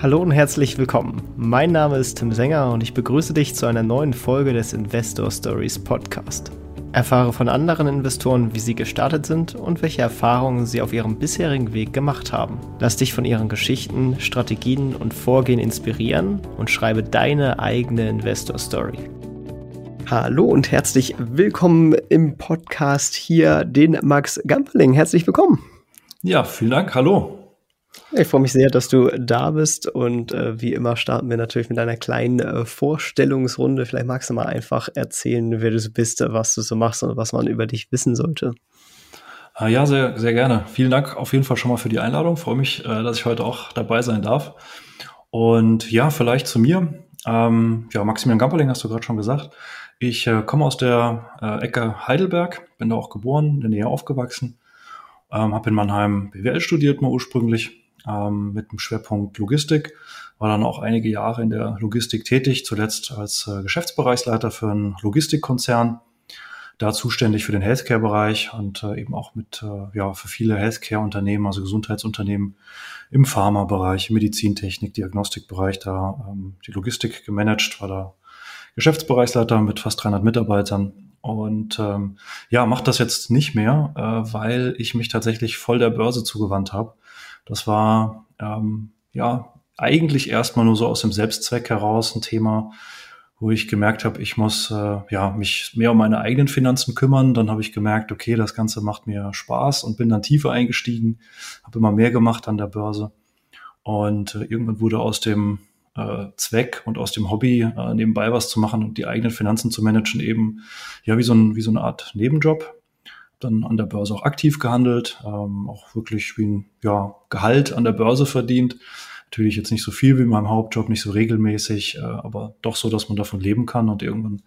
Hallo und herzlich willkommen. Mein Name ist Tim Sänger und ich begrüße dich zu einer neuen Folge des Investor Stories Podcast. Erfahre von anderen Investoren, wie sie gestartet sind und welche Erfahrungen sie auf ihrem bisherigen Weg gemacht haben. Lass dich von ihren Geschichten, Strategien und Vorgehen inspirieren und schreibe deine eigene Investor Story. Hallo und herzlich willkommen im Podcast hier, den Max Gamperling. Herzlich willkommen. Ja, vielen Dank. Hallo. Ich freue mich sehr, dass du da bist und äh, wie immer starten wir natürlich mit einer kleinen äh, Vorstellungsrunde. Vielleicht magst du mal einfach erzählen, wer du bist, was du so machst und was man über dich wissen sollte. Ah, ja, sehr, sehr gerne. Vielen Dank auf jeden Fall schon mal für die Einladung. Freue mich, äh, dass ich heute auch dabei sein darf. Und ja, vielleicht zu mir. Ähm, ja, Maximilian Gamperling hast du gerade schon gesagt. Ich äh, komme aus der äh, Ecke Heidelberg, bin da auch geboren, in der Nähe aufgewachsen. Ähm, habe in Mannheim BWL studiert mal ursprünglich ähm, mit dem Schwerpunkt Logistik. War dann auch einige Jahre in der Logistik tätig, zuletzt als äh, Geschäftsbereichsleiter für einen Logistikkonzern, da zuständig für den Healthcare-Bereich und äh, eben auch mit äh, ja für viele Healthcare-Unternehmen, also Gesundheitsunternehmen im Pharma-Bereich, Medizintechnik, Diagnostikbereich, da ähm, die Logistik gemanagt, war da Geschäftsbereichsleiter mit fast 300 Mitarbeitern und ähm, ja, macht das jetzt nicht mehr, äh, weil ich mich tatsächlich voll der Börse zugewandt habe das war ähm, ja eigentlich erstmal nur so aus dem Selbstzweck heraus ein Thema, wo ich gemerkt habe, ich muss äh, ja mich mehr um meine eigenen Finanzen kümmern. Dann habe ich gemerkt, okay, das Ganze macht mir Spaß und bin dann tiefer eingestiegen, habe immer mehr gemacht an der Börse und äh, irgendwann wurde aus dem äh, Zweck und aus dem Hobby äh, nebenbei was zu machen und die eigenen Finanzen zu managen eben ja wie so ein wie so eine Art Nebenjob dann an der Börse auch aktiv gehandelt, ähm, auch wirklich wie ein ja, Gehalt an der Börse verdient. Natürlich jetzt nicht so viel wie in meinem Hauptjob, nicht so regelmäßig, äh, aber doch so, dass man davon leben kann. Und irgendwann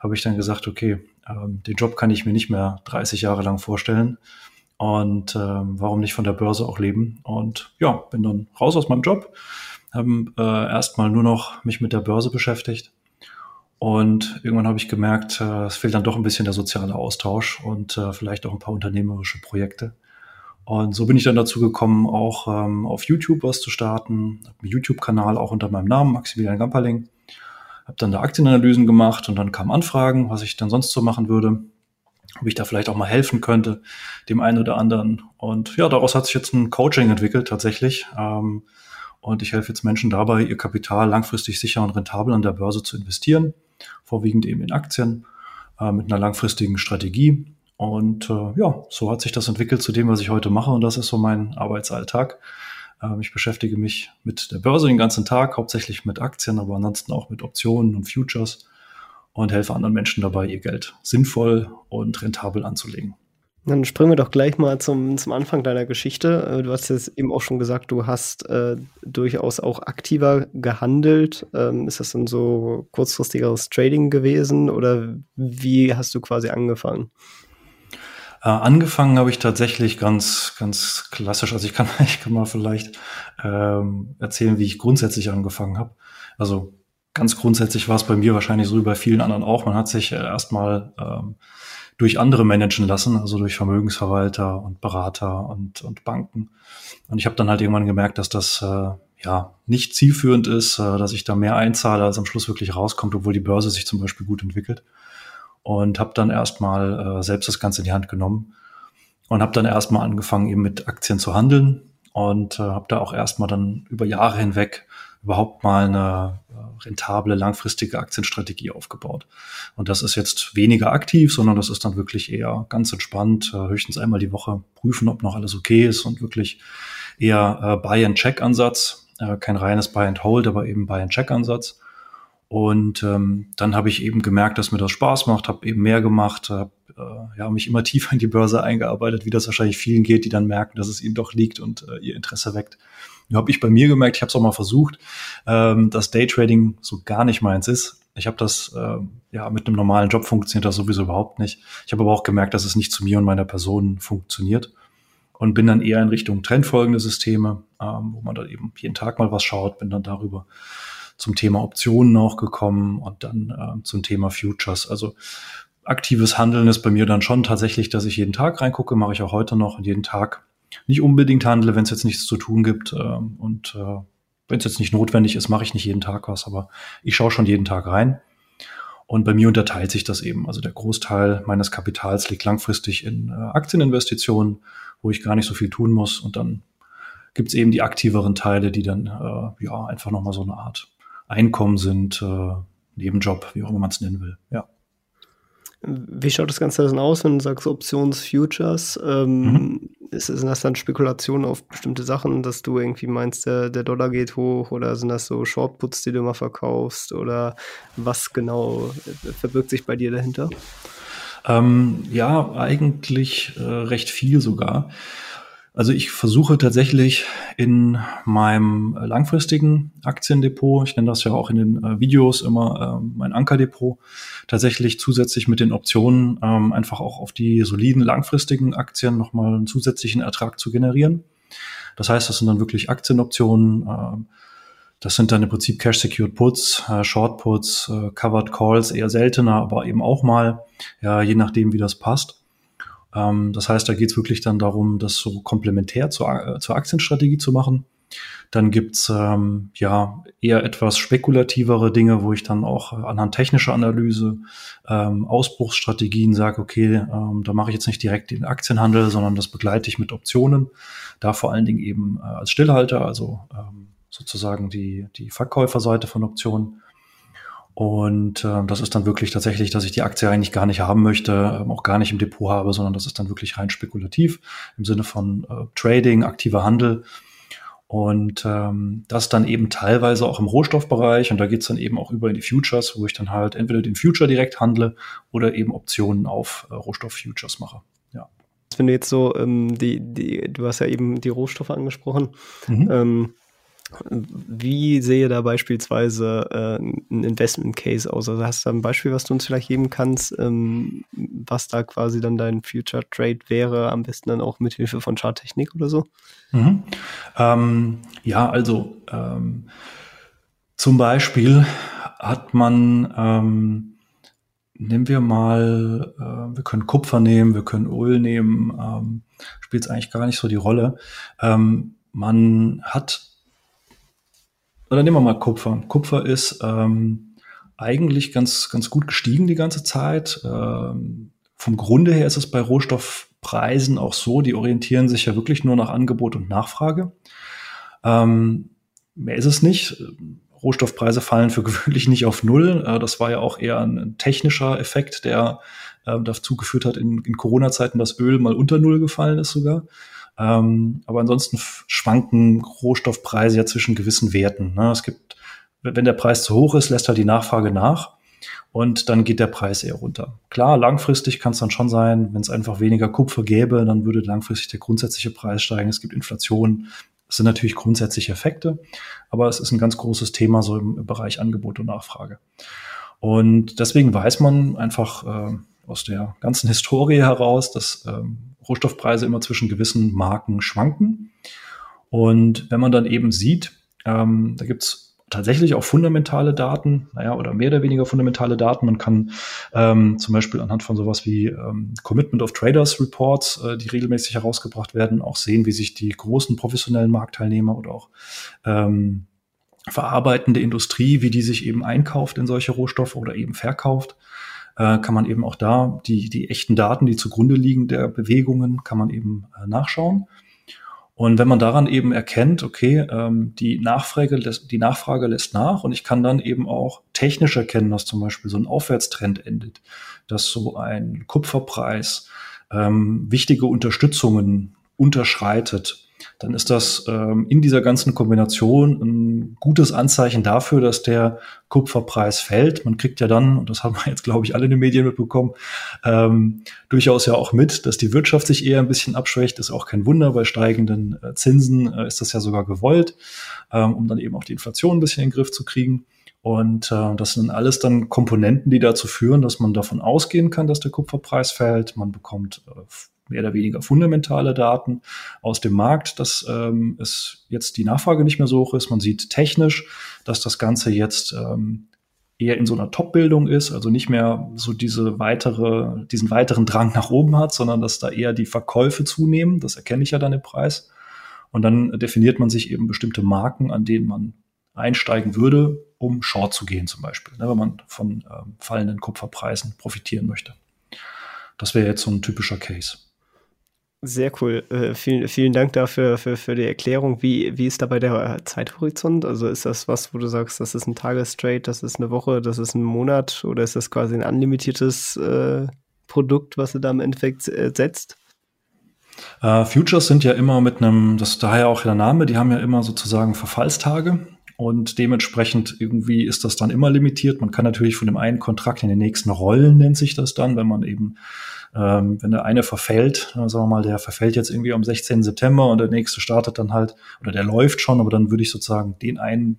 habe ich dann gesagt, okay, ähm, den Job kann ich mir nicht mehr 30 Jahre lang vorstellen. Und ähm, warum nicht von der Börse auch leben? Und ja, bin dann raus aus meinem Job, habe äh, erstmal nur noch mich mit der Börse beschäftigt und irgendwann habe ich gemerkt, äh, es fehlt dann doch ein bisschen der soziale Austausch und äh, vielleicht auch ein paar unternehmerische Projekte. Und so bin ich dann dazu gekommen, auch ähm, auf YouTube was zu starten. Habe einen YouTube-Kanal auch unter meinem Namen, Maximilian Gamperling. Habe dann da Aktienanalysen gemacht und dann kamen Anfragen, was ich dann sonst so machen würde. Ob ich da vielleicht auch mal helfen könnte, dem einen oder anderen. Und ja, daraus hat sich jetzt ein Coaching entwickelt tatsächlich. Ähm, und ich helfe jetzt Menschen dabei, ihr Kapital langfristig sicher und rentabel an der Börse zu investieren vorwiegend eben in Aktien äh, mit einer langfristigen Strategie. Und äh, ja, so hat sich das entwickelt zu dem, was ich heute mache. Und das ist so mein Arbeitsalltag. Ähm, ich beschäftige mich mit der Börse den ganzen Tag, hauptsächlich mit Aktien, aber ansonsten auch mit Optionen und Futures und helfe anderen Menschen dabei, ihr Geld sinnvoll und rentabel anzulegen. Dann springen wir doch gleich mal zum, zum Anfang deiner Geschichte. Äh, du hast jetzt eben auch schon gesagt, du hast äh, durchaus auch aktiver gehandelt. Ähm, ist das dann so kurzfristigeres Trading gewesen oder wie hast du quasi angefangen? Äh, angefangen habe ich tatsächlich ganz, ganz klassisch. Also ich kann, ich kann mal vielleicht ähm, erzählen, wie ich grundsätzlich angefangen habe. Also ganz grundsätzlich war es bei mir wahrscheinlich so wie bei vielen anderen auch. Man hat sich äh, erstmal ähm, durch andere managen lassen, also durch Vermögensverwalter und Berater und, und Banken. Und ich habe dann halt irgendwann gemerkt, dass das äh, ja nicht zielführend ist, äh, dass ich da mehr einzahle, als am Schluss wirklich rauskommt, obwohl die Börse sich zum Beispiel gut entwickelt. Und habe dann erstmal äh, selbst das Ganze in die Hand genommen und habe dann erstmal angefangen, eben mit Aktien zu handeln und äh, habe da auch erstmal dann über Jahre hinweg überhaupt mal eine rentable, langfristige Aktienstrategie aufgebaut. Und das ist jetzt weniger aktiv, sondern das ist dann wirklich eher ganz entspannt, äh, höchstens einmal die Woche prüfen, ob noch alles okay ist und wirklich eher äh, Buy-and-Check-Ansatz, kein reines Buy-and-Hold, aber eben Buy-and-Check-Ansatz. Und ähm, dann habe ich eben gemerkt, dass mir das Spaß macht, habe eben mehr gemacht, habe äh, ja, mich immer tiefer in die Börse eingearbeitet, wie das wahrscheinlich vielen geht, die dann merken, dass es ihnen doch liegt und äh, ihr Interesse weckt. Nur habe ich bei mir gemerkt, ich habe es auch mal versucht, ähm, dass Daytrading so gar nicht meins ist. Ich habe das, äh, ja, mit einem normalen Job funktioniert das sowieso überhaupt nicht. Ich habe aber auch gemerkt, dass es nicht zu mir und meiner Person funktioniert und bin dann eher in Richtung trendfolgende Systeme, ähm, wo man dann eben jeden Tag mal was schaut, bin dann darüber zum Thema Optionen auch gekommen und dann äh, zum Thema Futures. Also aktives Handeln ist bei mir dann schon tatsächlich, dass ich jeden Tag reingucke, mache ich auch heute noch und jeden Tag nicht unbedingt handle, wenn es jetzt nichts zu tun gibt. Ähm, und äh, wenn es jetzt nicht notwendig ist, mache ich nicht jeden Tag was, aber ich schaue schon jeden Tag rein. Und bei mir unterteilt sich das eben. Also der Großteil meines Kapitals liegt langfristig in äh, Aktieninvestitionen, wo ich gar nicht so viel tun muss. Und dann gibt es eben die aktiveren Teile, die dann äh, ja einfach nochmal so eine Art Einkommen sind, äh, Nebenjob, wie auch immer man es nennen will. Ja. Wie schaut das Ganze dann aus, wenn du sagst Options, Futures? Ähm, mhm. ist, sind das dann Spekulationen auf bestimmte Sachen, dass du irgendwie meinst, der, der Dollar geht hoch oder sind das so Shortputs, die du mal verkaufst oder was genau verbirgt sich bei dir dahinter? Ähm, ja, eigentlich äh, recht viel sogar. Also ich versuche tatsächlich in meinem langfristigen Aktiendepot, ich nenne das ja auch in den äh, Videos immer äh, mein Ankerdepot, tatsächlich zusätzlich mit den Optionen ähm, einfach auch auf die soliden langfristigen Aktien nochmal einen zusätzlichen Ertrag zu generieren. Das heißt, das sind dann wirklich Aktienoptionen. Äh, das sind dann im Prinzip Cash-Secured Puts, äh, Short Puts, äh, Covered Calls eher seltener, aber eben auch mal, ja, je nachdem, wie das passt. Ähm, das heißt, da geht es wirklich dann darum, das so komplementär zur, äh, zur Aktienstrategie zu machen. Dann gibt's ähm, ja eher etwas spekulativere Dinge, wo ich dann auch äh, anhand technischer Analyse, ähm, Ausbruchsstrategien sage, okay, ähm, da mache ich jetzt nicht direkt den Aktienhandel, sondern das begleite ich mit Optionen. Da vor allen Dingen eben äh, als Stillhalter, also ähm, sozusagen die, die Verkäuferseite von Optionen. Und äh, das ist dann wirklich tatsächlich, dass ich die Aktie eigentlich gar nicht haben möchte, ähm, auch gar nicht im Depot habe, sondern das ist dann wirklich rein spekulativ im Sinne von äh, Trading, aktiver Handel. Und ähm, das dann eben teilweise auch im Rohstoffbereich. Und da geht's dann eben auch über in die Futures, wo ich dann halt entweder den Future direkt handle oder eben Optionen auf äh, Rohstofffutures mache. Ja. Wenn du jetzt so, ähm, die, die, du hast ja eben die Rohstoffe angesprochen. Mhm. Ähm, wie sehe da beispielsweise äh, ein Investment Case aus? Also hast du da ein Beispiel, was du uns vielleicht geben kannst, ähm, was da quasi dann dein Future Trade wäre, am besten dann auch mit Hilfe von Charttechnik oder so? Mhm. Ähm, ja, also ähm, zum Beispiel hat man, ähm, nehmen wir mal, äh, wir können Kupfer nehmen, wir können Öl nehmen, ähm, spielt es eigentlich gar nicht so die Rolle. Ähm, man hat oder nehmen wir mal Kupfer. Kupfer ist ähm, eigentlich ganz, ganz gut gestiegen die ganze Zeit. Ähm, vom Grunde her ist es bei Rohstoffpreisen auch so, die orientieren sich ja wirklich nur nach Angebot und Nachfrage. Ähm, mehr ist es nicht. Rohstoffpreise fallen für gewöhnlich nicht auf Null. Äh, das war ja auch eher ein technischer Effekt, der äh, dazu geführt hat, in, in Corona-Zeiten, dass Öl mal unter Null gefallen ist sogar. Ähm, aber ansonsten schwanken Rohstoffpreise ja zwischen gewissen Werten. Ne? Es gibt, wenn der Preis zu hoch ist, lässt halt die Nachfrage nach und dann geht der Preis eher runter. Klar, langfristig kann es dann schon sein, wenn es einfach weniger Kupfer gäbe, dann würde langfristig der grundsätzliche Preis steigen. Es gibt Inflation. Das sind natürlich grundsätzliche Effekte, aber es ist ein ganz großes Thema so im Bereich Angebot und Nachfrage. Und deswegen weiß man einfach äh, aus der ganzen Historie heraus, dass ähm, Rohstoffpreise immer zwischen gewissen Marken schwanken. Und wenn man dann eben sieht, ähm, da gibt's tatsächlich auch fundamentale Daten, naja, oder mehr oder weniger fundamentale Daten. Man kann ähm, zum Beispiel anhand von sowas wie ähm, Commitment of Traders Reports, äh, die regelmäßig herausgebracht werden, auch sehen, wie sich die großen professionellen Marktteilnehmer oder auch ähm, verarbeitende Industrie, wie die sich eben einkauft in solche Rohstoffe oder eben verkauft äh, kann man eben auch da die, die echten Daten, die zugrunde liegen der Bewegungen, kann man eben äh, nachschauen. Und wenn man daran eben erkennt, okay, ähm, die, Nachfrage lässt, die Nachfrage lässt nach und ich kann dann eben auch technisch erkennen, dass zum Beispiel so ein Aufwärtstrend endet, dass so ein Kupferpreis ähm, wichtige Unterstützungen unterschreitet, dann ist das ähm, in dieser ganzen Kombination ein gutes Anzeichen dafür, dass der Kupferpreis fällt. Man kriegt ja dann, und das haben wir jetzt, glaube ich, alle in den Medien mitbekommen, ähm, durchaus ja auch mit, dass die Wirtschaft sich eher ein bisschen abschwächt. Ist auch kein Wunder, bei steigenden äh, Zinsen äh, ist das ja sogar gewollt, ähm, um dann eben auch die Inflation ein bisschen in den Griff zu kriegen. Und äh, das sind alles dann Komponenten, die dazu führen, dass man davon ausgehen kann, dass der Kupferpreis fällt. Man bekommt äh, mehr oder weniger fundamentale Daten aus dem Markt, dass ähm, es jetzt die Nachfrage nicht mehr so hoch ist. Man sieht technisch, dass das Ganze jetzt ähm, eher in so einer Top-Bildung ist, also nicht mehr so diese weitere, diesen weiteren Drang nach oben hat, sondern dass da eher die Verkäufe zunehmen. Das erkenne ich ja dann im Preis. Und dann definiert man sich eben bestimmte Marken, an denen man einsteigen würde, um Short zu gehen zum Beispiel, ne, wenn man von ähm, fallenden Kupferpreisen profitieren möchte. Das wäre jetzt so ein typischer Case. Sehr cool. Äh, vielen, vielen Dank dafür für, für die Erklärung. Wie, wie ist dabei der Zeithorizont? Also ist das was, wo du sagst, das ist ein Tagestrade, das ist eine Woche, das ist ein Monat oder ist das quasi ein unlimitiertes äh, Produkt, was du da im Endeffekt äh, setzt? Uh, Futures sind ja immer mit einem, das ist daher auch der Name, die haben ja immer sozusagen Verfallstage und dementsprechend irgendwie ist das dann immer limitiert. Man kann natürlich von dem einen Kontrakt in den nächsten rollen, nennt sich das dann, wenn man eben, ähm, wenn der eine verfällt, äh, sagen wir mal, der verfällt jetzt irgendwie am 16. September und der nächste startet dann halt, oder der läuft schon, aber dann würde ich sozusagen den einen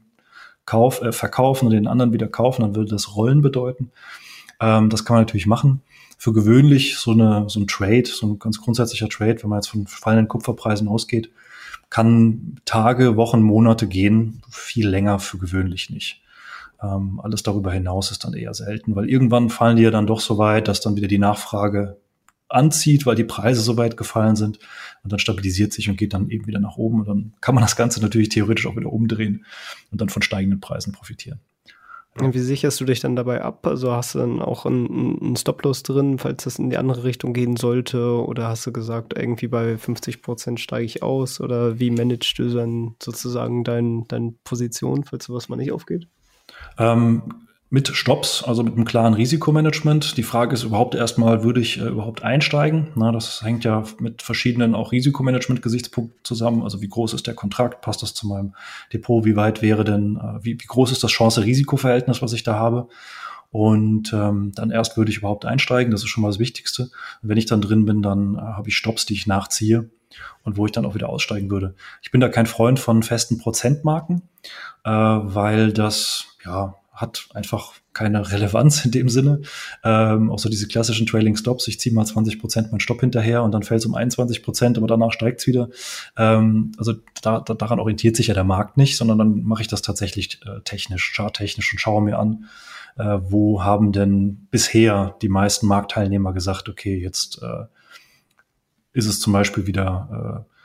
Kauf, äh, verkaufen und den anderen wieder kaufen, dann würde das Rollen bedeuten. Ähm, das kann man natürlich machen für gewöhnlich so, eine, so ein Trade, so ein ganz grundsätzlicher Trade, wenn man jetzt von fallenden Kupferpreisen ausgeht, kann Tage, Wochen, Monate gehen, viel länger für gewöhnlich nicht. Ähm, alles darüber hinaus ist dann eher selten, weil irgendwann fallen die ja dann doch so weit, dass dann wieder die Nachfrage anzieht, weil die Preise so weit gefallen sind und dann stabilisiert sich und geht dann eben wieder nach oben und dann kann man das Ganze natürlich theoretisch auch wieder umdrehen und dann von steigenden Preisen profitieren. Wie sicherst du dich dann dabei ab? Also hast du dann auch einen, einen Stop-Loss drin, falls das in die andere Richtung gehen sollte? Oder hast du gesagt, irgendwie bei 50 Prozent steige ich aus? Oder wie managst du dann sozusagen deine dein Position, falls sowas mal nicht aufgeht? Ähm, mit Stops, also mit einem klaren Risikomanagement. Die Frage ist überhaupt erstmal, würde ich äh, überhaupt einsteigen? Na, das hängt ja mit verschiedenen auch Risikomanagement-Gesichtspunkten zusammen. Also wie groß ist der Kontrakt? Passt das zu meinem Depot? Wie weit wäre denn, äh, wie, wie groß ist das Chance-Risiko-Verhältnis, was ich da habe? Und ähm, dann erst würde ich überhaupt einsteigen. Das ist schon mal das Wichtigste. Und wenn ich dann drin bin, dann äh, habe ich Stops, die ich nachziehe und wo ich dann auch wieder aussteigen würde. Ich bin da kein Freund von festen Prozentmarken, äh, weil das ja hat einfach keine Relevanz in dem Sinne. Ähm, auch so diese klassischen Trailing Stops, ich ziehe mal 20 Prozent meinen Stopp hinterher und dann fällt es um 21 Prozent, aber danach steigt es wieder. Ähm, also da, da, daran orientiert sich ja der Markt nicht, sondern dann mache ich das tatsächlich äh, technisch, charttechnisch und schaue mir an, äh, wo haben denn bisher die meisten Marktteilnehmer gesagt, okay, jetzt äh, ist es zum Beispiel wieder äh,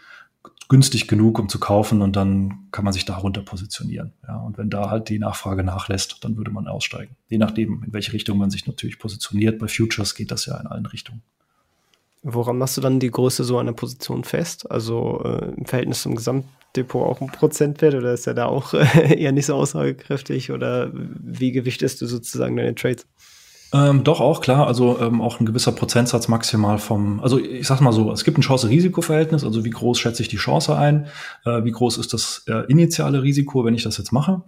günstig genug, um zu kaufen und dann kann man sich darunter positionieren. Ja, und wenn da halt die Nachfrage nachlässt, dann würde man aussteigen. Je nachdem, in welche Richtung man sich natürlich positioniert. Bei Futures geht das ja in allen Richtungen. Woran machst du dann die Größe so einer Position fest? Also äh, im Verhältnis zum Gesamtdepot auch ein Prozentwert oder ist er da auch äh, eher nicht so aussagekräftig oder wie gewichtest du sozusagen deine Trades? Ähm, doch auch, klar. Also ähm, auch ein gewisser Prozentsatz maximal vom, also ich sag mal so, es gibt ein Chance-Risiko-Verhältnis, also wie groß schätze ich die Chance ein, äh, wie groß ist das äh, initiale Risiko, wenn ich das jetzt mache.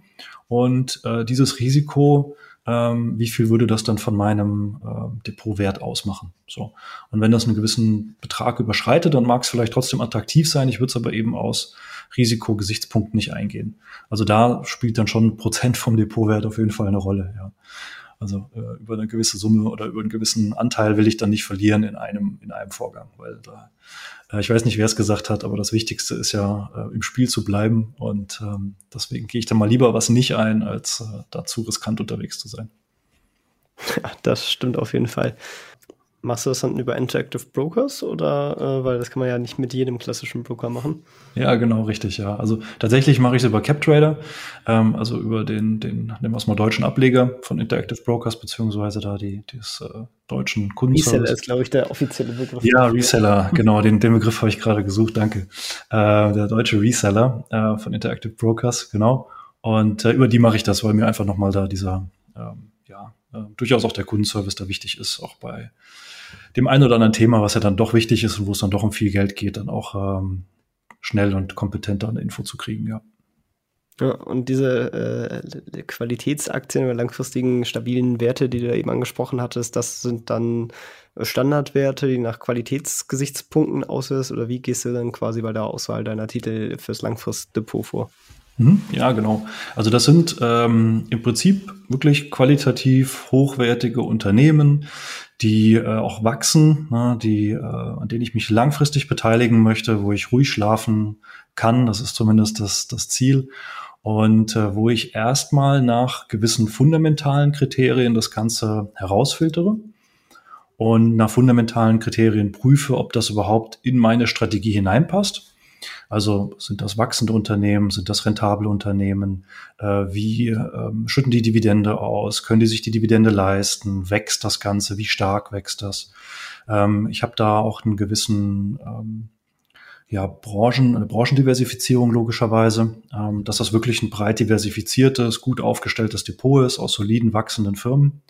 Und äh, dieses Risiko, ähm, wie viel würde das dann von meinem äh, Depotwert ausmachen? So. Und wenn das einen gewissen Betrag überschreitet, dann mag es vielleicht trotzdem attraktiv sein, ich würde es aber eben aus Risikogesichtspunkten nicht eingehen. Also da spielt dann schon ein Prozent vom Depotwert auf jeden Fall eine Rolle, ja. Also äh, über eine gewisse Summe oder über einen gewissen Anteil will ich dann nicht verlieren in einem, in einem Vorgang, weil da, äh, ich weiß nicht, wer es gesagt hat, aber das Wichtigste ist ja, äh, im Spiel zu bleiben. Und ähm, deswegen gehe ich da mal lieber was nicht ein, als äh, dazu riskant unterwegs zu sein. Ja, das stimmt auf jeden Fall. Machst du das dann über Interactive Brokers oder äh, weil das kann man ja nicht mit jedem klassischen Broker machen? Ja, genau, richtig, ja. Also tatsächlich mache ich es über CapTrader, ähm, also über den, den, wir es mal deutschen Ableger von Interactive Brokers, beziehungsweise da die, des äh, deutschen Kundenservice. Reseller ist, glaube ich, der offizielle Begriff. Ja, Reseller, genau, den, den Begriff habe ich gerade gesucht, danke. Äh, der deutsche Reseller äh, von Interactive Brokers, genau. Und äh, über die mache ich das, weil mir einfach nochmal da dieser, ähm, ja, äh, durchaus auch der Kundenservice da wichtig ist, auch bei dem einen oder anderen Thema, was ja dann doch wichtig ist und wo es dann doch um viel Geld geht, dann auch ähm, schnell und kompetenter eine Info zu kriegen, ja. Ja, und diese äh, Qualitätsaktien oder langfristigen stabilen Werte, die du eben angesprochen hattest, das sind dann Standardwerte, die nach Qualitätsgesichtspunkten auswählst oder wie gehst du dann quasi bei der Auswahl deiner Titel fürs Langfristdepot vor? Mhm, ja, genau. Also das sind ähm, im Prinzip wirklich qualitativ hochwertige Unternehmen, die äh, auch wachsen, ne, die, äh, an denen ich mich langfristig beteiligen möchte, wo ich ruhig schlafen kann. Das ist zumindest das, das Ziel. Und äh, wo ich erstmal nach gewissen fundamentalen Kriterien das Ganze herausfiltere und nach fundamentalen Kriterien prüfe, ob das überhaupt in meine Strategie hineinpasst Also sind das wachsende Unternehmen, sind das rentable Unternehmen? Äh, wie ähm, schütten die Dividende aus? Können die sich die Dividende leisten? Wächst das Ganze? Wie stark wächst das? Ähm, ich habe da auch einen gewissen ähm, ja, Branchen, eine Branchendiversifizierung logischerweise, dass das wirklich ein breit diversifiziertes, gut aufgestelltes Depot ist aus soliden wachsenden Firmen,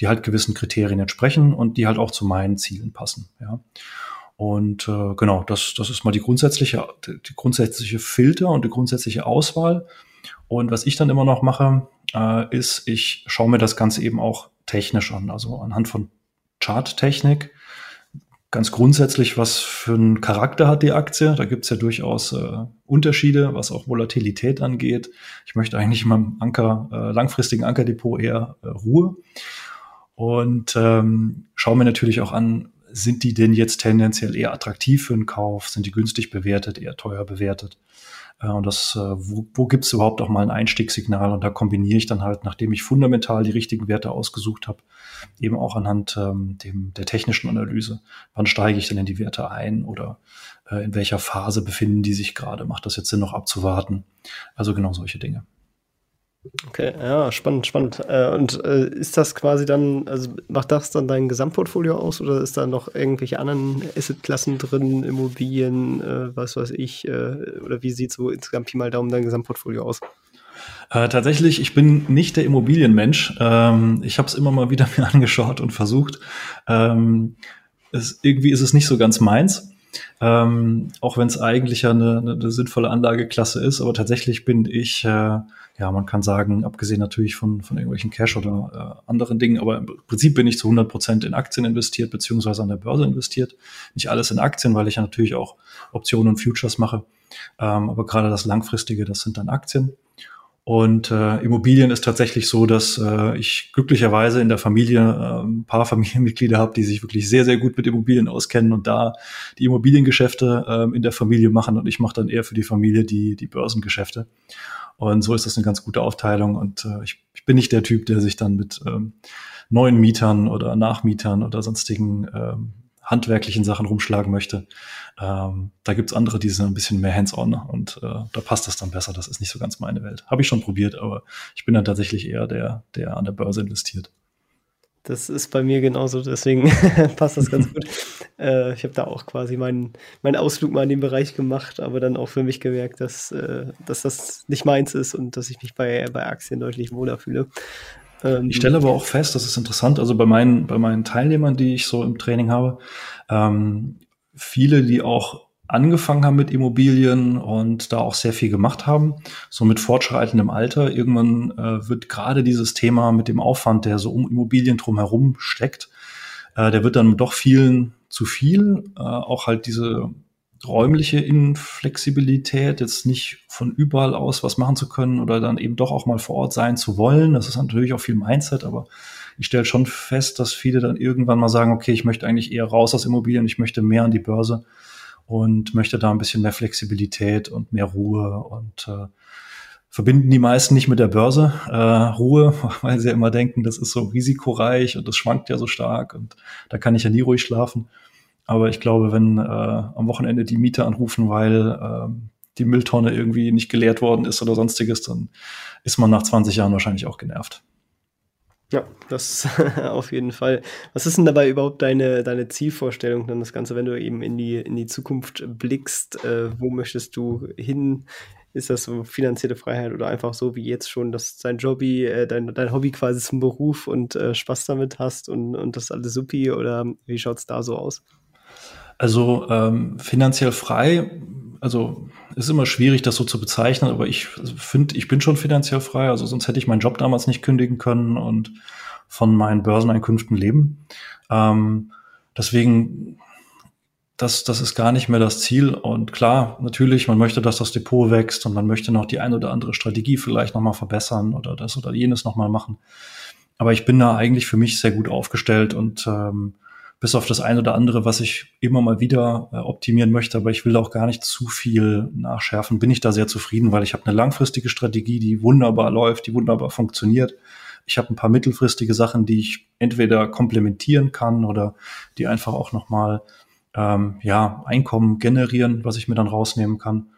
die halt gewissen Kriterien entsprechen und die halt auch zu meinen Zielen passen. Ja. Und äh, genau, das, das ist mal die grundsätzliche, die grundsätzliche Filter und die grundsätzliche Auswahl. Und was ich dann immer noch mache, äh, ist, ich schaue mir das Ganze eben auch technisch an, also anhand von Charttechnik ganz grundsätzlich, was für einen Charakter hat die Aktie. Da gibt es ja durchaus äh, Unterschiede, was auch Volatilität angeht. Ich möchte eigentlich in meinem Anker, äh, langfristigen Ankerdepot eher äh, Ruhe. Und ähm, schaue mir natürlich auch an, sind die denn jetzt tendenziell eher attraktiv für einen Kauf? Sind die günstig bewertet, eher teuer bewertet? Äh, und das, äh, wo, wo gibt es überhaupt auch mal ein Einstiegssignal? Und da kombiniere ich dann halt, nachdem ich fundamental die richtigen Werte ausgesucht habe, eben auch anhand ähm, dem, der technischen Analyse. Wann steige ich denn in die Werte ein oder äh, in welcher Phase befinden die sich gerade? Macht das jetzt Sinn, noch abzuwarten? Also genau solche Dinge. Okay, ja, spannend, spannend. Äh, und äh, ist das quasi dann, also macht das dann dein Gesamtportfolio aus oder ist da noch irgendwelche anderen Assetklassen drin, Immobilien, äh, was weiß ich, oder wie sieht so insgesamt Pi mal Daumen dein Gesamtportfolio aus? Äh, tatsächlich, ich bin nicht der Immobilienmensch. Ähm, ich habe es immer mal wieder mir angeschaut und versucht. Ähm, es, irgendwie ist es nicht so ganz meins. Ähm, auch wenn es eigentlich ja eine, eine, sinnvolle Anlageklasse ist, aber tatsächlich bin ich äh, ja, man kann sagen, abgesehen natürlich von, von irgendwelchen Cash oder äh, anderen Dingen, aber im Prinzip bin ich zu 100 Prozent in Aktien investiert, beziehungsweise an der Börse investiert. Nicht alles in Aktien, weil ich ja natürlich auch Optionen und Futures mache. Ähm, aber gerade das Langfristige, das sind dann Aktien. Und äh, Immobilien ist tatsächlich so, dass äh, ich glücklicherweise in der Familie äh, ein paar Familienmitglieder habe, die sich wirklich sehr, sehr gut mit Immobilien auskennen und da die Immobiliengeschäfte äh, in der Familie machen und ich mache dann eher für die Familie die, die Börsengeschäfte. Und so ist das eine ganz gute Aufteilung. Und äh, ich, ich bin nicht der Typ, der sich dann mit ähm, neuen Mietern oder Nachmietern oder sonstigen ähm, handwerklichen Sachen rumschlagen möchte. Ähm, da gibt's andere, die sind ein bisschen mehr hands-on und äh, da passt das dann besser. Das ist nicht so ganz meine Welt. Habe ich schon probiert, aber ich bin dann tatsächlich eher der, der an der Börse investiert. Das ist bei mir genauso, deswegen passt das ganz gut. Äh, ich habe da auch quasi meinen, meinen Ausflug mal in den Bereich gemacht, aber dann auch für mich gemerkt, dass, äh, dass das nicht meins ist und dass ich mich bei, bei Aktien deutlich wohler fühle. Ähm, ich stelle aber auch fest, das ist interessant, also bei meinen, bei meinen Teilnehmern, die ich so im Training habe, ähm, viele, die auch angefangen haben mit Immobilien und da auch sehr viel gemacht haben, so mit fortschreitendem Alter. Irgendwann äh, wird gerade dieses Thema mit dem Aufwand, der so um Immobilien drumherum steckt, äh, der wird dann doch vielen zu viel. Äh, auch halt diese räumliche Inflexibilität, jetzt nicht von überall aus was machen zu können oder dann eben doch auch mal vor Ort sein zu wollen. Das ist natürlich auch viel Mindset, aber ich stelle schon fest, dass viele dann irgendwann mal sagen, okay, ich möchte eigentlich eher raus aus Immobilien, ich möchte mehr an die Börse und möchte da ein bisschen mehr Flexibilität und mehr Ruhe und äh, verbinden die meisten nicht mit der Börse äh, Ruhe, weil sie ja immer denken, das ist so risikoreich und das schwankt ja so stark und da kann ich ja nie ruhig schlafen. Aber ich glaube, wenn äh, am Wochenende die Mieter anrufen, weil äh, die Mülltonne irgendwie nicht geleert worden ist oder sonstiges, dann ist man nach 20 Jahren wahrscheinlich auch genervt. Ja, das auf jeden Fall. Was ist denn dabei überhaupt deine, deine Zielvorstellung, dann das Ganze, wenn du eben in die, in die Zukunft blickst? Äh, wo möchtest du hin? Ist das so finanzielle Freiheit oder einfach so wie jetzt schon, dass dein Hobby, äh, dein, dein Hobby quasi zum Beruf und äh, Spaß damit hast und, und das alles supi oder wie schaut es da so aus? Also ähm, finanziell frei, also ist immer schwierig, das so zu bezeichnen, aber ich finde, ich bin schon finanziell frei, also sonst hätte ich meinen Job damals nicht kündigen können und von meinen Börseneinkünften leben. Ähm, deswegen, das, das ist gar nicht mehr das Ziel. Und klar, natürlich, man möchte, dass das Depot wächst und man möchte noch die ein oder andere Strategie vielleicht nochmal verbessern oder das oder jenes nochmal machen. Aber ich bin da eigentlich für mich sehr gut aufgestellt und ähm, bis auf das eine oder andere, was ich immer mal wieder äh, optimieren möchte, aber ich will auch gar nicht zu viel nachschärfen, bin ich da sehr zufrieden, weil ich habe eine langfristige Strategie, die wunderbar läuft, die wunderbar funktioniert. Ich habe ein paar mittelfristige Sachen, die ich entweder komplementieren kann oder die einfach auch nochmal ähm, ja, Einkommen generieren, was ich mir dann rausnehmen kann.